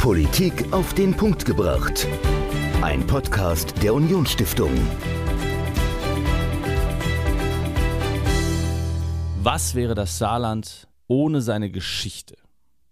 Politik auf den Punkt gebracht. Ein Podcast der Unionsstiftung. Was wäre das Saarland ohne seine Geschichte?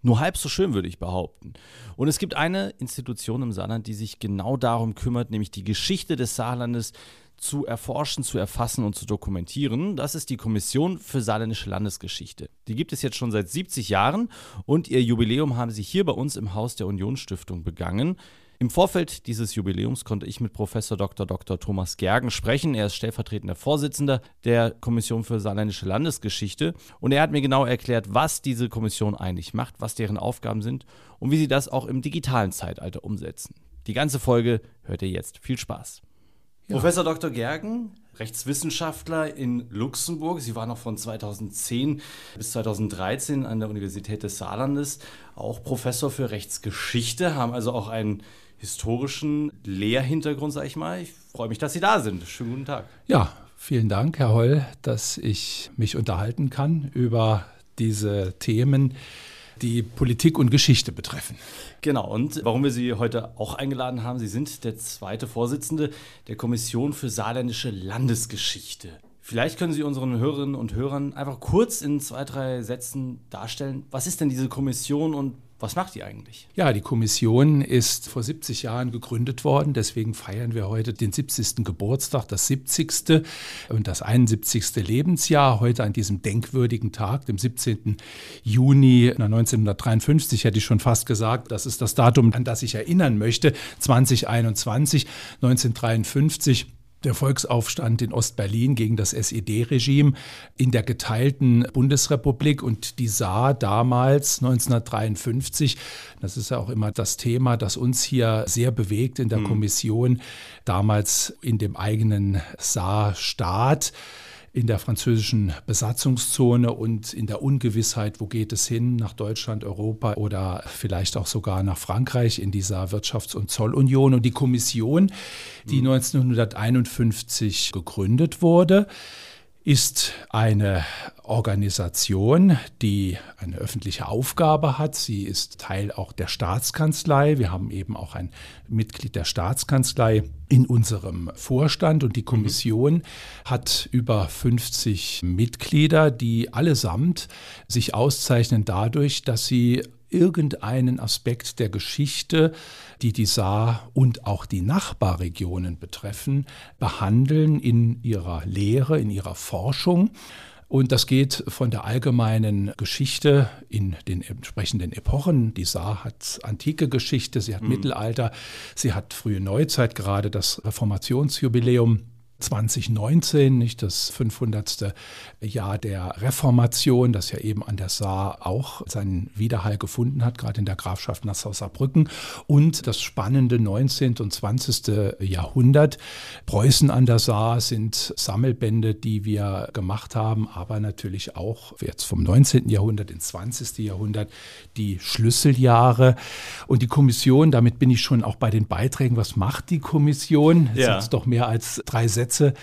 Nur halb so schön, würde ich behaupten. Und es gibt eine Institution im Saarland, die sich genau darum kümmert, nämlich die Geschichte des Saarlandes zu erforschen, zu erfassen und zu dokumentieren. Das ist die Kommission für saarländische Landesgeschichte. Die gibt es jetzt schon seit 70 Jahren und ihr Jubiläum haben sie hier bei uns im Haus der Unionsstiftung begangen. Im Vorfeld dieses Jubiläums konnte ich mit Professor Dr. Dr. Thomas Gergen sprechen. Er ist stellvertretender Vorsitzender der Kommission für saarländische Landesgeschichte und er hat mir genau erklärt, was diese Kommission eigentlich macht, was deren Aufgaben sind und wie sie das auch im digitalen Zeitalter umsetzen. Die ganze Folge hört ihr jetzt. Viel Spaß. Ja. Professor Dr. Gergen, Rechtswissenschaftler in Luxemburg. Sie waren noch von 2010 bis 2013 an der Universität des Saarlandes auch Professor für Rechtsgeschichte, haben also auch einen historischen Lehrhintergrund, sage ich mal. Ich freue mich, dass Sie da sind. Schönen guten Tag. Ja, vielen Dank, Herr Holl, dass ich mich unterhalten kann über diese Themen, die Politik und Geschichte betreffen. Genau, und warum wir Sie heute auch eingeladen haben, Sie sind der zweite Vorsitzende der Kommission für saarländische Landesgeschichte. Vielleicht können Sie unseren Hörerinnen und Hörern einfach kurz in zwei, drei Sätzen darstellen, was ist denn diese Kommission und was macht die eigentlich? Ja, die Kommission ist vor 70 Jahren gegründet worden. Deswegen feiern wir heute den 70. Geburtstag, das 70. und das 71. Lebensjahr. Heute an diesem denkwürdigen Tag, dem 17. Juni 1953, hätte ich schon fast gesagt. Das ist das Datum, an das ich erinnern möchte. 2021, 1953 der Volksaufstand in Ostberlin gegen das SED-Regime in der geteilten Bundesrepublik und die Saar damals 1953, das ist ja auch immer das Thema, das uns hier sehr bewegt in der mhm. Kommission, damals in dem eigenen Saarstaat in der französischen Besatzungszone und in der Ungewissheit, wo geht es hin, nach Deutschland, Europa oder vielleicht auch sogar nach Frankreich in dieser Wirtschafts- und Zollunion. Und die Kommission, die 1951 mhm. gegründet wurde, ist eine Organisation, die eine öffentliche Aufgabe hat. Sie ist Teil auch der Staatskanzlei. Wir haben eben auch ein Mitglied der Staatskanzlei in unserem Vorstand und die Kommission mhm. hat über 50 Mitglieder, die allesamt sich auszeichnen dadurch, dass sie irgendeinen Aspekt der Geschichte, die die Saar und auch die Nachbarregionen betreffen, behandeln in ihrer Lehre, in ihrer Forschung. Und das geht von der allgemeinen Geschichte in den entsprechenden Epochen. Die Saar hat antike Geschichte, sie hat mhm. Mittelalter, sie hat frühe Neuzeit, gerade das Reformationsjubiläum 2019, nicht das 500. Jahr der Reformation, das ja eben an der Saar auch seinen Widerhall gefunden hat, gerade in der Grafschaft Nassau-Saarbrücken und das spannende 19. und 20. Jahrhundert. Preußen an der Saar sind Sammelbände, die wir gemacht haben, aber natürlich auch jetzt vom 19. Jahrhundert ins 20. Jahrhundert die Schlüsseljahre und die Kommission, damit bin ich schon auch bei den Beiträgen, was macht die Kommission? Es ja. sind doch mehr als drei Sätze Gesetze.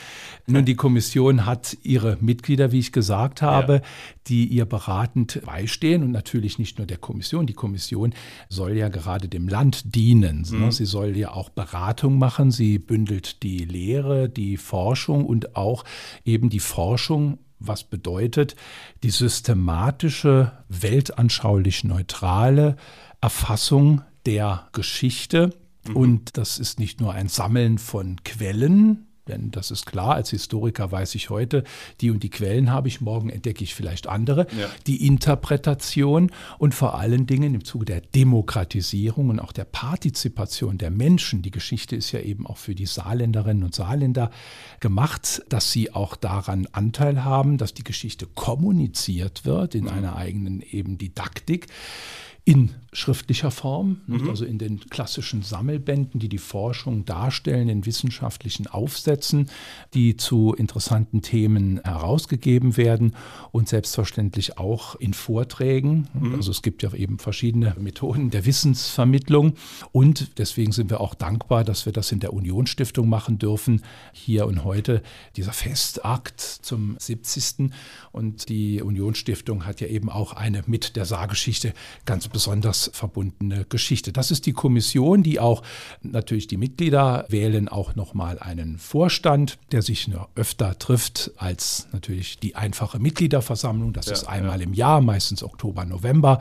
Nun, die Kommission hat ihre Mitglieder, wie ich gesagt habe, ja. die ihr beratend beistehen und natürlich nicht nur der Kommission. Die Kommission soll ja gerade dem Land dienen. Mhm. Sie soll ja auch Beratung machen. Sie bündelt die Lehre, die Forschung und auch eben die Forschung was bedeutet die systematische, weltanschaulich neutrale Erfassung der Geschichte. Mhm. Und das ist nicht nur ein Sammeln von Quellen, denn das ist klar, als Historiker weiß ich heute, die und die Quellen habe ich, morgen entdecke ich vielleicht andere. Ja. Die Interpretation und vor allen Dingen im Zuge der Demokratisierung und auch der Partizipation der Menschen. Die Geschichte ist ja eben auch für die Saarländerinnen und Saarländer gemacht, dass sie auch daran Anteil haben, dass die Geschichte kommuniziert wird in mhm. einer eigenen eben Didaktik in schriftlicher Form, mhm. also in den klassischen Sammelbänden, die die Forschung darstellen, in wissenschaftlichen Aufsätzen, die zu interessanten Themen herausgegeben werden und selbstverständlich auch in Vorträgen. Mhm. Also es gibt ja eben verschiedene Methoden der Wissensvermittlung und deswegen sind wir auch dankbar, dass wir das in der Unionsstiftung machen dürfen, hier und heute dieser Festakt zum 70. Und die Unionsstiftung hat ja eben auch eine mit der Saargeschichte ganz besonders verbundene Geschichte. Das ist die Kommission, die auch natürlich die Mitglieder wählen auch nochmal einen Vorstand, der sich nur öfter trifft als natürlich die einfache Mitgliederversammlung. Das ja, ist einmal ja. im Jahr, meistens Oktober, November,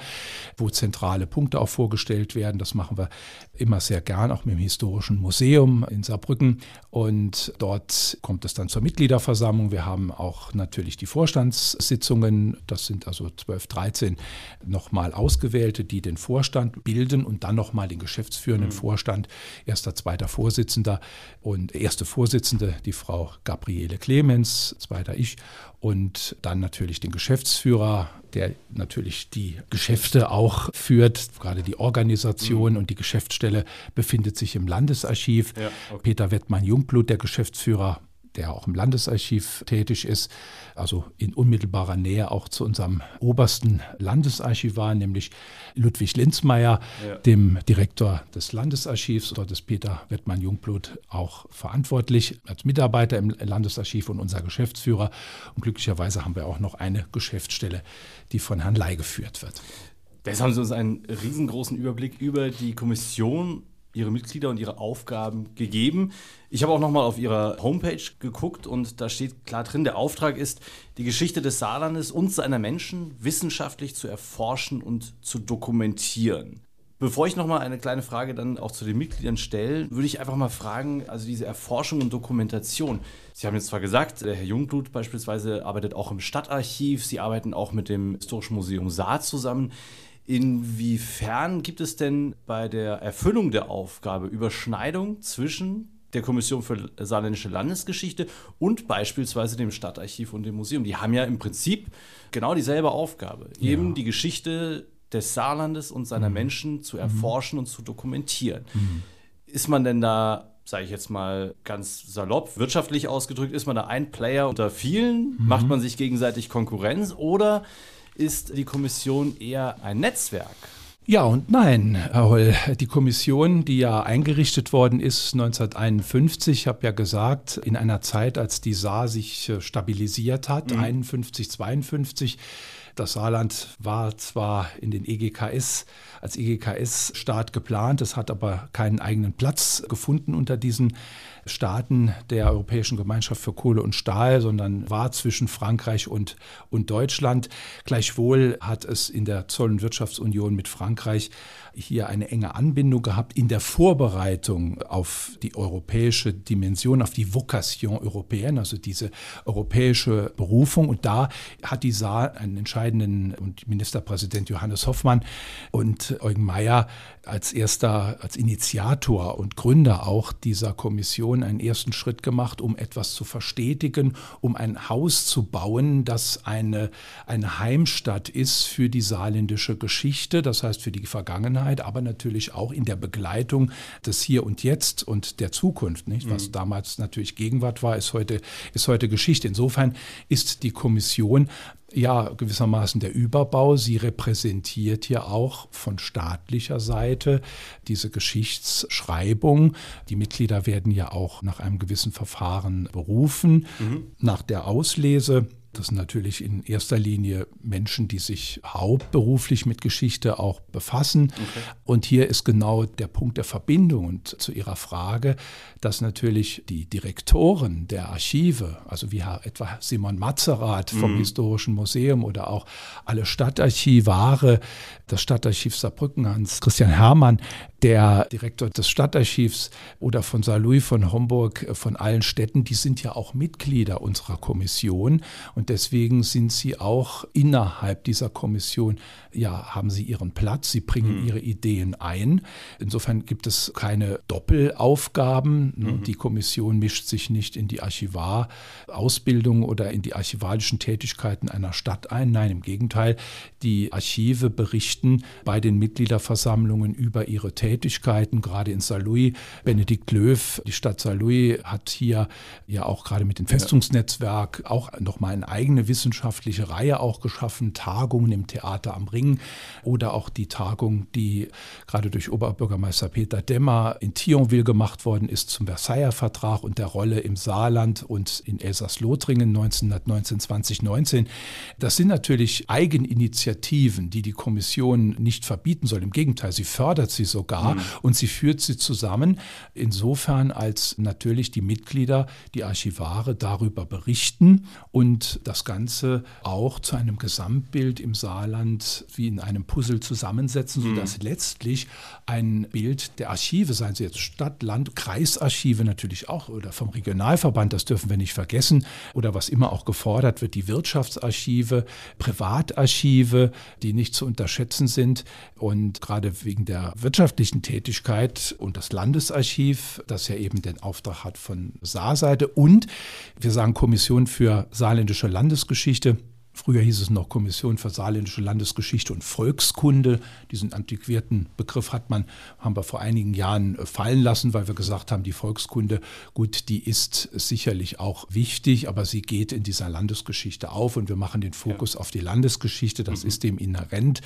wo zentrale Punkte auch vorgestellt werden. Das machen wir immer sehr gern, auch mit dem Historischen Museum in Saarbrücken. Und dort kommt es dann zur Mitgliederversammlung. Wir haben auch natürlich die Vorstandssitzungen. Das sind also 12, 13 nochmal Ausgewählte, die den Vorstand bilden und dann nochmal den geschäftsführenden mhm. Vorstand, erster, zweiter Vorsitzender und erste Vorsitzende, die Frau Gabriele Clemens, zweiter ich und dann natürlich den Geschäftsführer, der natürlich die Geschäfte auch führt. Gerade die Organisation mhm. und die Geschäftsstelle befindet sich im Landesarchiv. Ja, okay. Peter Wettmann-Jungblut, der Geschäftsführer, der auch im Landesarchiv tätig ist, also in unmittelbarer Nähe auch zu unserem obersten Landesarchivar, nämlich Ludwig Linzmeier, ja. dem Direktor des Landesarchivs. Dort ist Peter Wettmann-Jungblut auch verantwortlich als Mitarbeiter im Landesarchiv und unser Geschäftsführer. Und glücklicherweise haben wir auch noch eine Geschäftsstelle, die von Herrn Ley geführt wird. Jetzt haben Sie uns einen riesengroßen Überblick über die Kommission ihre Mitglieder und ihre Aufgaben gegeben. Ich habe auch nochmal auf ihrer Homepage geguckt und da steht klar drin, der Auftrag ist, die Geschichte des Saarlandes und seiner Menschen wissenschaftlich zu erforschen und zu dokumentieren. Bevor ich nochmal eine kleine Frage dann auch zu den Mitgliedern stelle, würde ich einfach mal fragen, also diese Erforschung und Dokumentation. Sie haben jetzt zwar gesagt, der Herr Jungblut beispielsweise arbeitet auch im Stadtarchiv, Sie arbeiten auch mit dem Historischen Museum Saar zusammen. Inwiefern gibt es denn bei der Erfüllung der Aufgabe Überschneidung zwischen der Kommission für saarländische Landesgeschichte und beispielsweise dem Stadtarchiv und dem Museum? Die haben ja im Prinzip genau dieselbe Aufgabe, ja. eben die Geschichte des Saarlandes und seiner mhm. Menschen zu erforschen mhm. und zu dokumentieren. Mhm. Ist man denn da sage ich jetzt mal ganz salopp, wirtschaftlich ausgedrückt, ist man da ein Player unter vielen? Mhm. Macht man sich gegenseitig Konkurrenz oder ist die Kommission eher ein Netzwerk? Ja und nein, Herr Holl. Die Kommission, die ja eingerichtet worden ist 1951, habe ja gesagt, in einer Zeit, als die Saar sich äh, stabilisiert hat, mhm. 51, 52, das Saarland war zwar in den EGKS als EGKS-Staat geplant, es hat aber keinen eigenen Platz gefunden unter diesen Staaten der Europäischen Gemeinschaft für Kohle und Stahl, sondern war zwischen Frankreich und, und Deutschland. Gleichwohl hat es in der Zoll- und Wirtschaftsunion mit Frankreich hier eine enge Anbindung gehabt in der Vorbereitung auf die europäische Dimension, auf die Vocation européenne, also diese europäische Berufung. Und da hat die Saar einen entscheidenden und Ministerpräsident Johannes Hoffmann und Eugen Mayer als erster, als Initiator und Gründer auch dieser Kommission einen ersten Schritt gemacht, um etwas zu verstetigen, um ein Haus zu bauen, das eine, eine Heimstatt ist für die saarländische Geschichte, das heißt für die Vergangenheit Vergangenheit, aber natürlich auch in der Begleitung des Hier und Jetzt und der Zukunft. Nicht? Was mhm. damals natürlich Gegenwart war, ist heute, ist heute Geschichte. Insofern ist die Kommission ja gewissermaßen der Überbau. Sie repräsentiert ja auch von staatlicher Seite diese Geschichtsschreibung. Die Mitglieder werden ja auch nach einem gewissen Verfahren berufen. Mhm. Nach der Auslese das sind natürlich in erster Linie Menschen, die sich hauptberuflich mit Geschichte auch befassen. Okay. Und hier ist genau der Punkt der Verbindung und zu Ihrer Frage, dass natürlich die Direktoren der Archive, also wie etwa Simon Matzerath vom mhm. Historischen Museum oder auch alle Stadtarchivare, das Stadtarchiv Saarbrücken, Hans Christian Hermann, der Direktor des Stadtarchivs oder von Saarlouis von Homburg, von allen Städten, die sind ja auch Mitglieder unserer Kommission und deswegen sind sie auch innerhalb dieser Kommission, ja, haben sie ihren Platz, sie bringen mhm. ihre Ideen ein. Insofern gibt es keine Doppelaufgaben. Mhm. Die Kommission mischt sich nicht in die Archivarausbildung oder in die archivalischen Tätigkeiten einer Stadt ein. Nein, im Gegenteil, die Archive berichten bei den Mitgliederversammlungen über ihre Tätigkeiten gerade in Saarlouis. Benedikt Löw, die Stadt Saarlouis, hat hier ja auch gerade mit dem Festungsnetzwerk auch nochmal eine eigene wissenschaftliche Reihe auch geschaffen, Tagungen im Theater am Ring oder auch die Tagung, die gerade durch Oberbürgermeister Peter Demmer in Thionville gemacht worden ist zum Versailler Vertrag und der Rolle im Saarland und in Elsass-Lothringen 1919, 2019. Das sind natürlich Eigeninitiativen, die die Kommission nicht verbieten soll. Im Gegenteil, sie fördert sie sogar mhm. und sie führt sie zusammen. Insofern, als natürlich die Mitglieder, die Archivare darüber berichten und das Ganze auch zu einem Gesamtbild im Saarland wie in einem Puzzle zusammensetzen, sodass mhm. letztlich ein Bild der Archive, seien sie jetzt Stadt, Land, Kreisarchive natürlich auch oder vom Regionalverband, das dürfen wir nicht vergessen, oder was immer auch gefordert wird, die Wirtschaftsarchive, Privatarchive, die nicht zu unterschätzen sind und gerade wegen der wirtschaftlichen Tätigkeit und das Landesarchiv, das ja eben den Auftrag hat von Saarseite und wir sagen Kommission für saarländische Landesgeschichte, Früher hieß es noch Kommission für saarländische Landesgeschichte und Volkskunde. Diesen antiquierten Begriff hat man, haben wir vor einigen Jahren äh, fallen lassen, weil wir gesagt haben, die Volkskunde, gut, die ist sicherlich auch wichtig, aber sie geht in dieser Landesgeschichte auf und wir machen den Fokus ja. auf die Landesgeschichte. Das mhm. ist dem inhärent.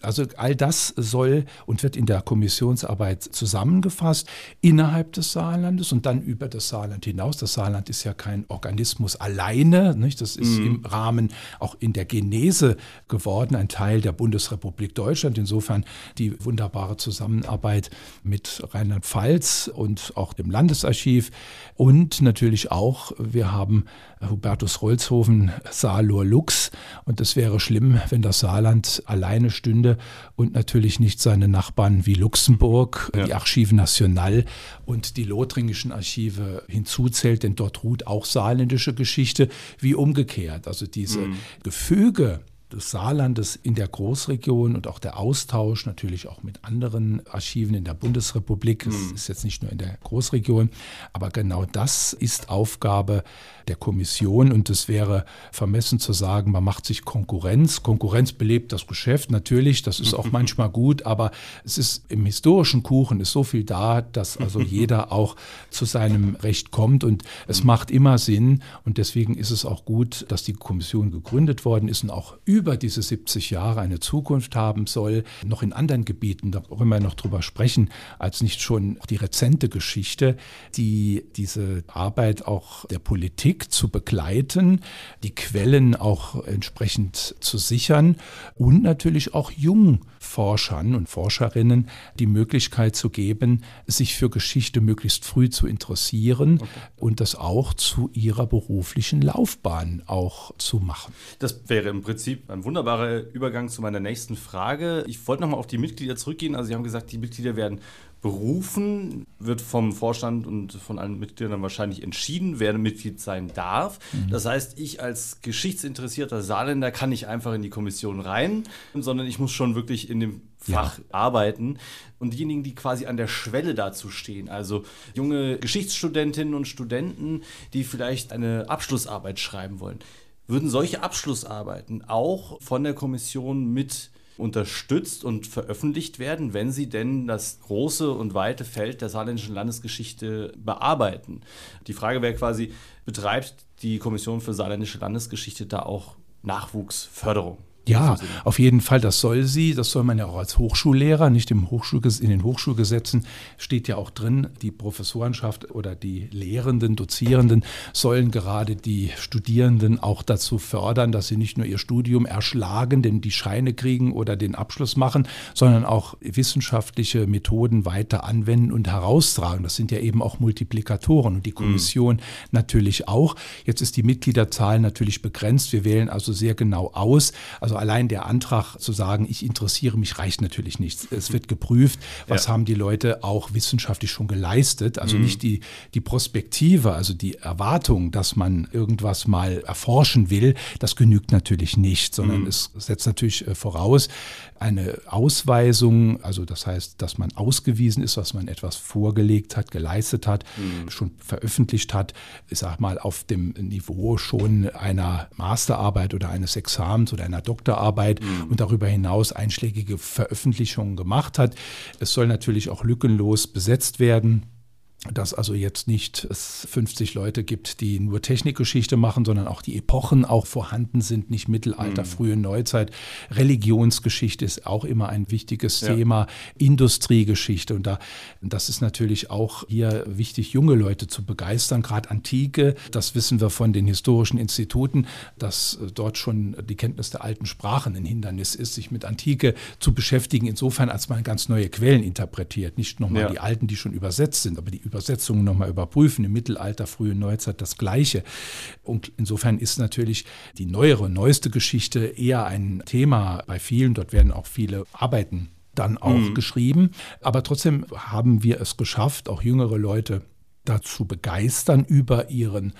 Also all das soll und wird in der Kommissionsarbeit zusammengefasst innerhalb des Saarlandes und dann über das Saarland hinaus. Das Saarland ist ja kein Organismus alleine, nicht? Das ist mhm. im Rahmen auch in der Genese geworden, ein Teil der Bundesrepublik Deutschland. Insofern die wunderbare Zusammenarbeit mit Rheinland-Pfalz und auch dem Landesarchiv und natürlich auch, wir haben Hubertus Rolzhofen, Saalor Lux und es wäre schlimm, wenn das Saarland alleine stünde und natürlich nicht seine Nachbarn wie Luxemburg, ja. die Archive National und die lothringischen Archive hinzuzählt, denn dort ruht auch saarländische Geschichte wie umgekehrt. Also diese mhm. Gefüge des Saarlandes in der Großregion und auch der Austausch natürlich auch mit anderen Archiven in der Bundesrepublik. Es mhm. ist jetzt nicht nur in der Großregion, aber genau das ist Aufgabe der Kommission und es wäre vermessen zu sagen, man macht sich Konkurrenz. Konkurrenz belebt das Geschäft natürlich, das ist auch manchmal gut, aber es ist im historischen Kuchen ist so viel da, dass also jeder auch zu seinem Recht kommt und es mhm. macht immer Sinn und deswegen ist es auch gut, dass die Kommission gegründet worden ist und auch über diese 70 Jahre eine Zukunft haben soll, noch in anderen Gebieten, da wollen wir noch drüber sprechen, als nicht schon die rezente Geschichte, die diese Arbeit auch der Politik zu begleiten, die Quellen auch entsprechend zu sichern und natürlich auch Jungforschern und Forscherinnen die Möglichkeit zu geben, sich für Geschichte möglichst früh zu interessieren okay. und das auch zu ihrer beruflichen Laufbahn auch zu machen. Das wäre im Prinzip ein wunderbarer Übergang zu meiner nächsten Frage. Ich wollte nochmal auf die Mitglieder zurückgehen. Also Sie haben gesagt, die Mitglieder werden berufen, wird vom Vorstand und von allen Mitgliedern wahrscheinlich entschieden, wer Mitglied sein darf. Mhm. Das heißt, ich als geschichtsinteressierter Saarländer kann nicht einfach in die Kommission rein, sondern ich muss schon wirklich in dem Fach ja. arbeiten. Und diejenigen, die quasi an der Schwelle dazu stehen, also junge Geschichtsstudentinnen und Studenten, die vielleicht eine Abschlussarbeit schreiben wollen, würden solche Abschlussarbeiten auch von der Kommission mit unterstützt und veröffentlicht werden, wenn sie denn das große und weite Feld der saarländischen Landesgeschichte bearbeiten. Die Frage wäre quasi, betreibt die Kommission für saarländische Landesgeschichte da auch Nachwuchsförderung? Ja, auf jeden Fall, das soll sie. Das soll man ja auch als Hochschullehrer, nicht im Hochschulges in den Hochschulgesetzen steht ja auch drin, die Professorenschaft oder die Lehrenden, Dozierenden sollen gerade die Studierenden auch dazu fördern, dass sie nicht nur ihr Studium erschlagen, denn die Scheine kriegen oder den Abschluss machen, sondern auch wissenschaftliche Methoden weiter anwenden und heraustragen. Das sind ja eben auch Multiplikatoren und die mhm. Kommission mhm. natürlich auch. Jetzt ist die Mitgliederzahl natürlich begrenzt. Wir wählen also sehr genau aus. Also also allein der Antrag zu sagen, ich interessiere mich, reicht natürlich nicht. Es wird geprüft, was ja. haben die Leute auch wissenschaftlich schon geleistet. Also mhm. nicht die, die Prospektive, also die Erwartung, dass man irgendwas mal erforschen will, das genügt natürlich nicht, sondern mhm. es setzt natürlich äh, voraus, eine Ausweisung, also das heißt, dass man ausgewiesen ist, dass man etwas vorgelegt hat, geleistet hat, mhm. schon veröffentlicht hat, ich sag mal, auf dem Niveau schon einer Masterarbeit oder eines Examens oder einer Doktorarbeit mhm. und darüber hinaus einschlägige Veröffentlichungen gemacht hat. Es soll natürlich auch lückenlos besetzt werden dass also jetzt nicht es 50 Leute gibt, die nur Technikgeschichte machen, sondern auch die Epochen auch vorhanden sind, nicht Mittelalter, mhm. frühe Neuzeit. Religionsgeschichte ist auch immer ein wichtiges ja. Thema, Industriegeschichte und da das ist natürlich auch hier wichtig, junge Leute zu begeistern, gerade Antike, das wissen wir von den historischen Instituten, dass dort schon die Kenntnis der alten Sprachen ein Hindernis ist, sich mit Antike zu beschäftigen, insofern als man ganz neue Quellen interpretiert, nicht nochmal ja. die alten, die schon übersetzt sind, aber die Übersetzungen nochmal überprüfen. Im Mittelalter, frühe Neuzeit das Gleiche. Und insofern ist natürlich die neuere, neueste Geschichte eher ein Thema bei vielen. Dort werden auch viele Arbeiten dann auch mhm. geschrieben. Aber trotzdem haben wir es geschafft, auch jüngere Leute dazu begeistern, über ihren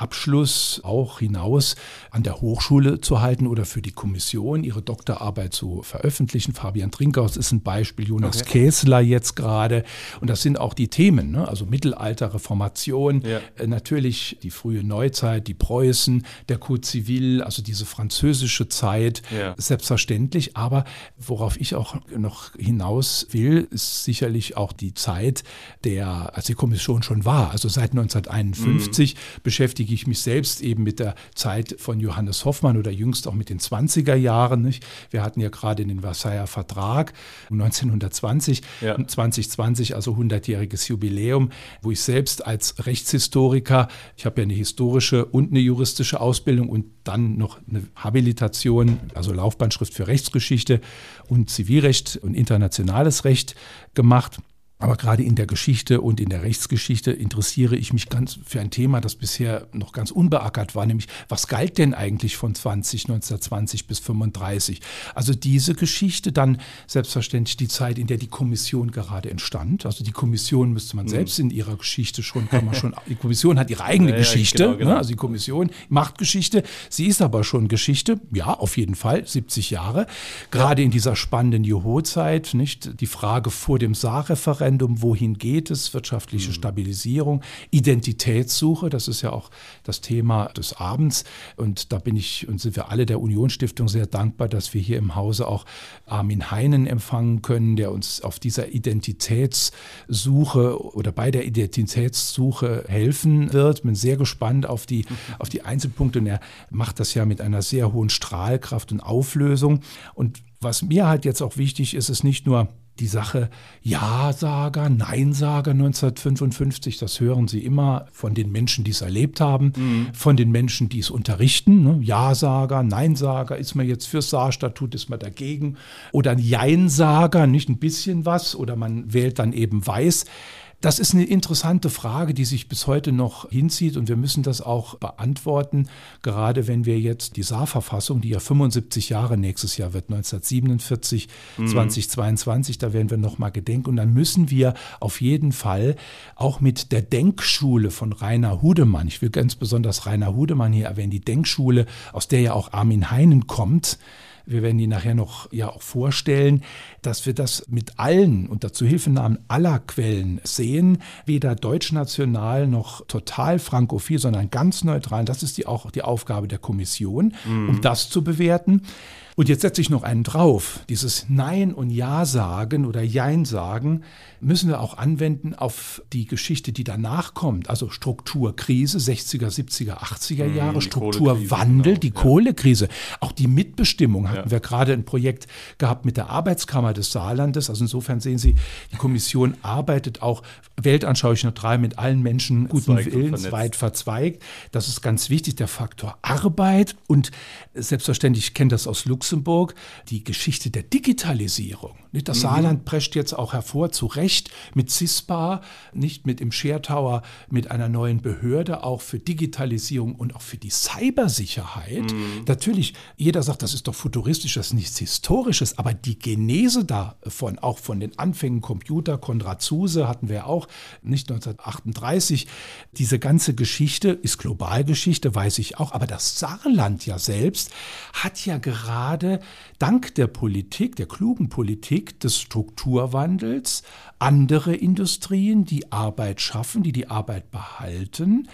Abschluss auch hinaus an der Hochschule zu halten oder für die Kommission ihre Doktorarbeit zu veröffentlichen. Fabian Trinkhaus ist ein Beispiel, Jonas okay. Käsler jetzt gerade. Und das sind auch die Themen, ne? also Mittelalter, Reformation, ja. äh, natürlich die frühe Neuzeit, die Preußen, der Code Civil, also diese französische Zeit, ja. selbstverständlich. Aber worauf ich auch noch hinaus will, ist sicherlich auch die Zeit, der, als die Kommission schon war, also seit 1951 mhm. beschäftigt beschäftige ich mich selbst eben mit der Zeit von Johannes Hoffmann oder jüngst auch mit den 20er Jahren. Nicht? Wir hatten ja gerade den Versailler Vertrag 1920, ja. 2020, also 100-jähriges Jubiläum, wo ich selbst als Rechtshistoriker, ich habe ja eine historische und eine juristische Ausbildung und dann noch eine Habilitation, also Laufbahnschrift für Rechtsgeschichte und Zivilrecht und internationales Recht gemacht. Aber gerade in der Geschichte und in der Rechtsgeschichte interessiere ich mich ganz für ein Thema, das bisher noch ganz unbeackert war, nämlich was galt denn eigentlich von 20, 1920 bis 35? Also diese Geschichte, dann selbstverständlich die Zeit, in der die Kommission gerade entstand. Also die Kommission müsste man mhm. selbst in ihrer Geschichte schon, kann man schon, die Kommission hat ihre eigene ja, Geschichte, ja, genau, genau. Ne? also die Kommission macht Geschichte, sie ist aber schon Geschichte, ja, auf jeden Fall, 70 Jahre. Gerade ja. in dieser spannenden Juho-Zeit, nicht? Die Frage vor dem Saarreferendum, Referendum, wohin geht es, wirtschaftliche mhm. Stabilisierung, Identitätssuche, das ist ja auch das Thema des Abends. Und da bin ich und sind wir alle der Unionsstiftung sehr dankbar, dass wir hier im Hause auch Armin Heinen empfangen können, der uns auf dieser Identitätssuche oder bei der Identitätssuche helfen wird. Bin sehr gespannt auf die, auf die Einzelpunkte und er macht das ja mit einer sehr hohen Strahlkraft und Auflösung. Und was mir halt jetzt auch wichtig ist, ist nicht nur die Sache Ja-Sager, Nein-Sager 1955, das hören Sie immer von den Menschen, die es erlebt haben, mhm. von den Menschen, die es unterrichten. Ne? Ja-Sager, Nein-Sager, ist man jetzt fürs Saarstatut, ist man dagegen? Oder ein Jein-Sager, nicht ein bisschen was, oder man wählt dann eben Weiß. Das ist eine interessante Frage, die sich bis heute noch hinzieht und wir müssen das auch beantworten, gerade wenn wir jetzt die Saarverfassung, die ja 75 Jahre nächstes Jahr wird, 1947, mhm. 2022, da werden wir nochmal gedenken und dann müssen wir auf jeden Fall auch mit der Denkschule von Rainer Hudemann, ich will ganz besonders Rainer Hudemann hier erwähnen, die Denkschule, aus der ja auch Armin Heinen kommt, wir werden die nachher noch ja auch vorstellen, dass wir das mit allen unter Zuhilfenahmen aller Quellen sehen, weder deutschnational noch total frankophil, sondern ganz neutral. Das ist die, auch die Aufgabe der Kommission, mhm. um das zu bewerten. Und jetzt setze ich noch einen drauf. Dieses Nein und Ja sagen oder Jein sagen müssen wir auch anwenden auf die Geschichte, die danach kommt. Also Strukturkrise, 60er, 70er, 80er Jahre, Strukturwandel, genau. die Kohlekrise, auch die Mitbestimmung hatten ja. wir gerade ein Projekt gehabt mit der Arbeitskammer des Saarlandes. Also insofern sehen Sie, die Kommission arbeitet auch weltanschaulich neutral mit allen Menschen guten Willens, weit verzweigt. Das ist ganz wichtig, der Faktor Arbeit. Und selbstverständlich, ich kenne das aus Luxemburg, die Geschichte der Digitalisierung. Das mhm. Saarland prescht jetzt auch hervor, zu Recht, mit CISPA, nicht mit im Share Tower, mit einer neuen Behörde, auch für Digitalisierung und auch für die Cybersicherheit. Mhm. Natürlich, jeder sagt, das ist doch futuristisch, das ist nichts Historisches, aber die Genese davon, auch von den Anfängen Computer, Konrad Zuse hatten wir auch, nicht 1938, diese ganze Geschichte ist Globalgeschichte, weiß ich auch, aber das Saarland ja selbst hat ja gerade dank der Politik, der klugen Politik des Strukturwandels, andere Industrien, die Arbeit schaffen, die die Arbeit behalten,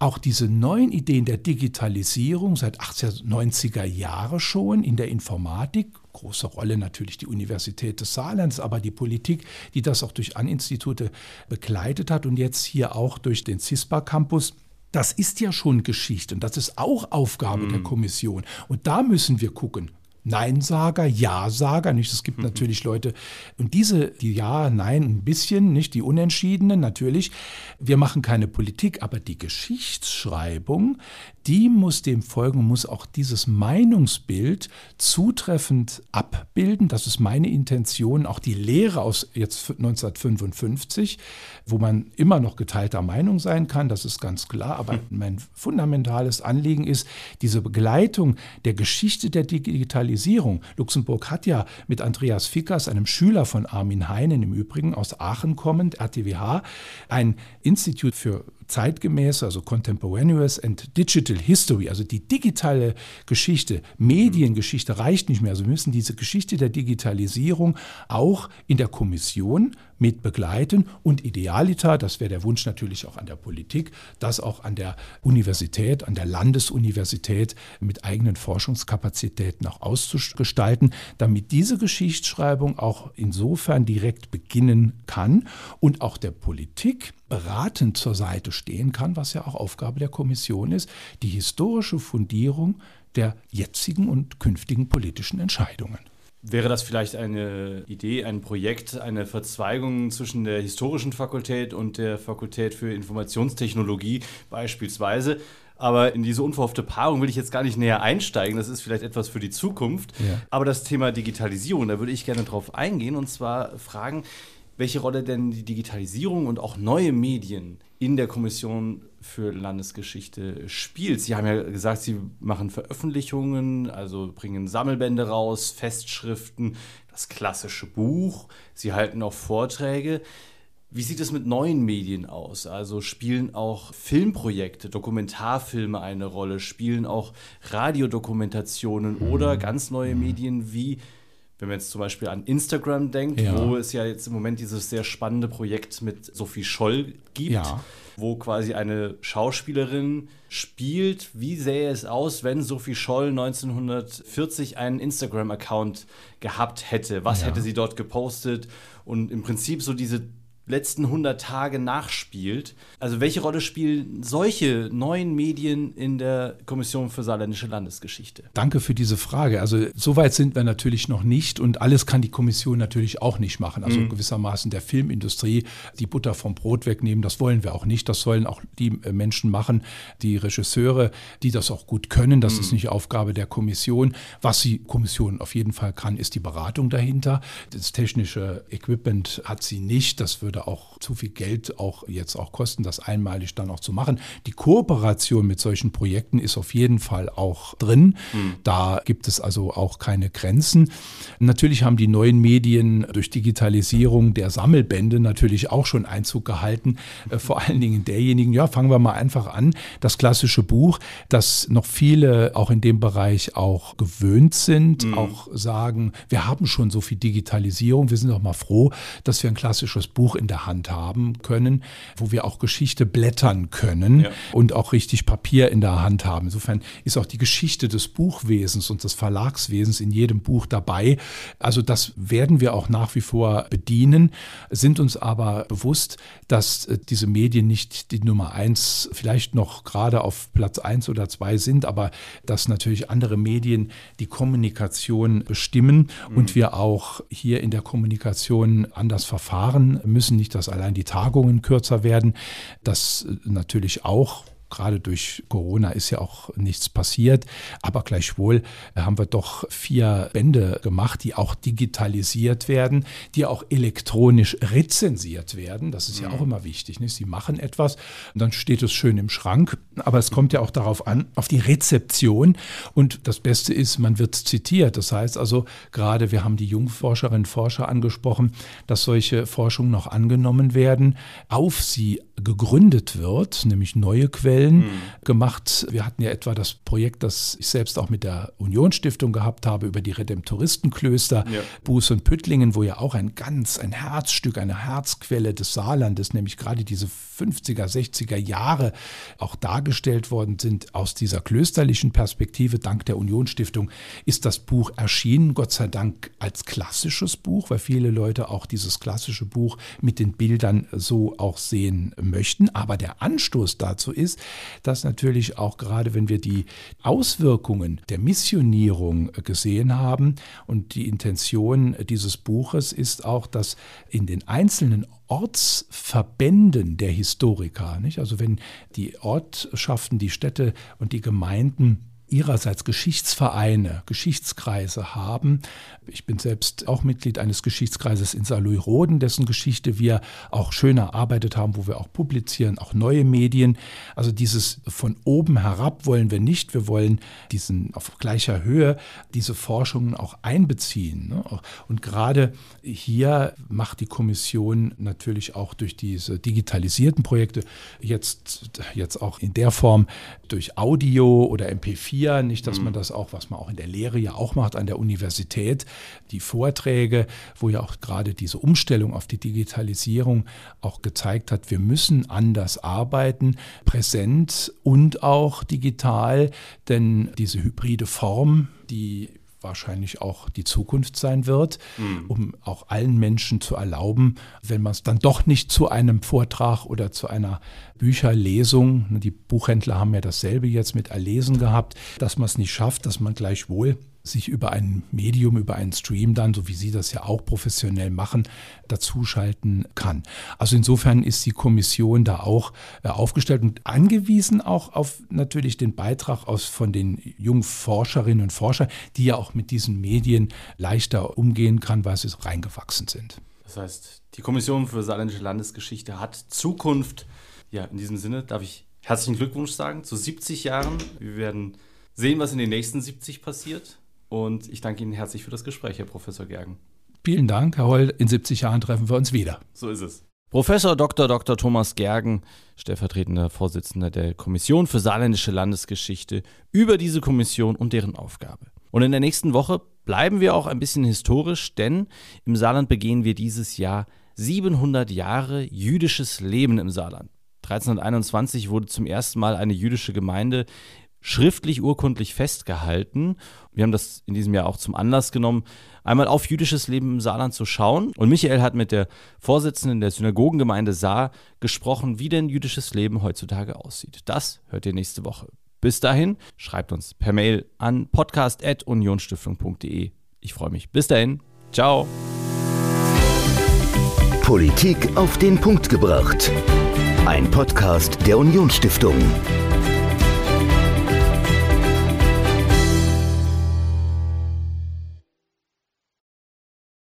auch diese neuen Ideen der Digitalisierung seit 1890er Jahre schon in der Informatik, große Rolle natürlich die Universität des Saarlands, aber die Politik, die das auch durch Aninstitute begleitet hat und jetzt hier auch durch den CISPA Campus. Das ist ja schon Geschichte und das ist auch Aufgabe mhm. der Kommission. Und da müssen wir gucken, Neinsager, Ja-Sager, nicht? Es gibt mhm. natürlich Leute, und diese, die Ja, Nein, ein bisschen, nicht? Die Unentschiedenen, natürlich. Wir machen keine Politik, aber die Geschichtsschreibung, die muss dem folgen, muss auch dieses Meinungsbild zutreffend abbilden. Das ist meine Intention, auch die Lehre aus jetzt 1955, wo man immer noch geteilter Meinung sein kann, das ist ganz klar. Aber hm. mein fundamentales Anliegen ist diese Begleitung der Geschichte der Digitalisierung. Luxemburg hat ja mit Andreas Fickers, einem Schüler von Armin Heinen im Übrigen aus Aachen kommend, RTWH, ein Institut für zeitgemäße, also Contemporaneous and Digital History, also die digitale Geschichte, Mediengeschichte reicht nicht mehr. Also wir müssen diese Geschichte der Digitalisierung auch in der Kommission mit begleiten und idealiter, das wäre der Wunsch natürlich auch an der Politik, das auch an der Universität, an der Landesuniversität mit eigenen Forschungskapazitäten auch auszugestalten, damit diese Geschichtsschreibung auch insofern direkt beginnen kann und auch der Politik beratend zur Seite stehen kann, was ja auch Aufgabe der Kommission ist, die historische Fundierung der jetzigen und künftigen politischen Entscheidungen. Wäre das vielleicht eine Idee, ein Projekt, eine Verzweigung zwischen der historischen Fakultät und der Fakultät für Informationstechnologie beispielsweise? Aber in diese unverhoffte Paarung will ich jetzt gar nicht näher einsteigen. Das ist vielleicht etwas für die Zukunft. Ja. Aber das Thema Digitalisierung, da würde ich gerne drauf eingehen und zwar fragen, welche Rolle denn die Digitalisierung und auch neue Medien in der Kommission für Landesgeschichte spielt. Sie haben ja gesagt, Sie machen Veröffentlichungen, also bringen Sammelbände raus, Festschriften, das klassische Buch. Sie halten auch Vorträge. Wie sieht es mit neuen Medien aus? Also spielen auch Filmprojekte, Dokumentarfilme eine Rolle, spielen auch Radiodokumentationen oder ganz neue Medien wie wenn man jetzt zum Beispiel an Instagram denkt, ja. wo es ja jetzt im Moment dieses sehr spannende Projekt mit Sophie Scholl gibt, ja. wo quasi eine Schauspielerin spielt, wie sähe es aus, wenn Sophie Scholl 1940 einen Instagram-Account gehabt hätte? Was ja. hätte sie dort gepostet? Und im Prinzip so diese letzten 100 Tage nachspielt. Also welche Rolle spielen solche neuen Medien in der Kommission für saarländische Landesgeschichte? Danke für diese Frage. Also so weit sind wir natürlich noch nicht und alles kann die Kommission natürlich auch nicht machen. Also mhm. gewissermaßen der Filmindustrie die Butter vom Brot wegnehmen, das wollen wir auch nicht. Das sollen auch die äh, Menschen machen, die Regisseure, die das auch gut können. Das mhm. ist nicht Aufgabe der Kommission. Was die Kommission auf jeden Fall kann, ist die Beratung dahinter. Das technische Equipment hat sie nicht. Das würde würde auch zu viel Geld auch jetzt auch kosten, das einmalig dann auch zu machen. Die Kooperation mit solchen Projekten ist auf jeden Fall auch drin. Mhm. Da gibt es also auch keine Grenzen. Natürlich haben die neuen Medien durch Digitalisierung der Sammelbände natürlich auch schon Einzug gehalten. Äh, vor allen Dingen derjenigen, ja, fangen wir mal einfach an. Das klassische Buch, das noch viele auch in dem Bereich auch gewöhnt sind, mhm. auch sagen, wir haben schon so viel Digitalisierung, wir sind doch mal froh, dass wir ein klassisches Buch in der Hand haben können, wo wir auch Geschichte blättern können ja. und auch richtig Papier in der Hand haben. Insofern ist auch die Geschichte des Buchwesens und des Verlagswesens in jedem Buch dabei. Also das werden wir auch nach wie vor bedienen, sind uns aber bewusst, dass äh, diese Medien nicht die Nummer eins, vielleicht noch gerade auf Platz eins oder zwei sind, aber dass natürlich andere Medien die Kommunikation bestimmen mhm. und wir auch hier in der Kommunikation anders verfahren müssen nicht, dass allein die Tagungen kürzer werden. Das äh, natürlich auch gerade durch Corona ist ja auch nichts passiert, aber gleichwohl haben wir doch vier Bände gemacht, die auch digitalisiert werden, die auch elektronisch rezensiert werden. Das ist ja auch mhm. immer wichtig. Nicht? Sie machen etwas und dann steht es schön im Schrank, aber es kommt ja auch darauf an, auf die Rezeption. Und das Beste ist, man wird zitiert. Das heißt also, gerade wir haben die Jungforscherinnen und Forscher angesprochen, dass solche Forschungen noch angenommen werden, auf sie gegründet wird, nämlich neue Quellen mhm. gemacht. Wir hatten ja etwa das Projekt, das ich selbst auch mit der Unionsstiftung gehabt habe, über die Redemptoristenklöster ja. Buß und Püttlingen, wo ja auch ein ganz, ein Herzstück, eine Herzquelle des Saarlandes, nämlich gerade diese 50er, 60er Jahre auch dargestellt worden sind aus dieser klösterlichen Perspektive. Dank der Unionsstiftung ist das Buch erschienen, Gott sei Dank als klassisches Buch, weil viele Leute auch dieses klassische Buch mit den Bildern so auch sehen möchten. Aber der Anstoß dazu ist, dass natürlich auch gerade wenn wir die Auswirkungen der Missionierung gesehen haben und die Intention dieses Buches ist auch, dass in den einzelnen Ortsverbänden der Historiker, nicht? also wenn die Ortschaften, die Städte und die Gemeinden ihrerseits Geschichtsvereine, Geschichtskreise haben. Ich bin selbst auch Mitglied eines Geschichtskreises in Saarlouis-Roden, dessen Geschichte wir auch schön erarbeitet haben, wo wir auch publizieren, auch neue Medien. Also dieses von oben herab wollen wir nicht. Wir wollen diesen auf gleicher Höhe diese Forschungen auch einbeziehen. Ne? Und gerade hier macht die Kommission natürlich auch durch diese digitalisierten Projekte jetzt, jetzt auch in der Form durch Audio oder MP4 hier, nicht, dass man mhm. das auch, was man auch in der Lehre ja auch macht an der Universität, die Vorträge, wo ja auch gerade diese Umstellung auf die Digitalisierung auch gezeigt hat, wir müssen anders arbeiten, präsent und auch digital, denn diese hybride Form, die wahrscheinlich auch die Zukunft sein wird, mhm. um auch allen Menschen zu erlauben, wenn man es dann doch nicht zu einem Vortrag oder zu einer Bücherlesung, ne, die Buchhändler haben ja dasselbe jetzt mit Erlesen gehabt, dass man es nicht schafft, dass man gleichwohl sich über ein Medium, über einen Stream dann, so wie Sie das ja auch professionell machen, dazuschalten kann. Also insofern ist die Kommission da auch äh, aufgestellt und angewiesen auch auf natürlich den Beitrag aus von den jungen Forscherinnen und Forschern, die ja auch mit diesen Medien leichter umgehen kann, weil sie reingewachsen sind. Das heißt, die Kommission für saarländische Landesgeschichte hat Zukunft. Ja, in diesem Sinne darf ich herzlichen Glückwunsch sagen zu 70 Jahren. Wir werden sehen, was in den nächsten 70 passiert. Und ich danke Ihnen herzlich für das Gespräch, Herr Professor Gergen. Vielen Dank, Herr Holl. In 70 Jahren treffen wir uns wieder. So ist es. Professor Dr. Dr. Thomas Gergen, stellvertretender Vorsitzender der Kommission für saarländische Landesgeschichte, über diese Kommission und deren Aufgabe. Und in der nächsten Woche bleiben wir auch ein bisschen historisch, denn im Saarland begehen wir dieses Jahr 700 Jahre jüdisches Leben im Saarland. 1321 wurde zum ersten Mal eine jüdische Gemeinde schriftlich urkundlich festgehalten. Wir haben das in diesem Jahr auch zum Anlass genommen, einmal auf jüdisches Leben im Saarland zu schauen. Und Michael hat mit der Vorsitzenden der Synagogengemeinde Saar gesprochen, wie denn jüdisches Leben heutzutage aussieht. Das hört ihr nächste Woche. Bis dahin, schreibt uns per Mail an podcast.unionstiftung.de. Ich freue mich. Bis dahin. Ciao. Politik auf den Punkt gebracht. Ein Podcast der Unionsstiftung.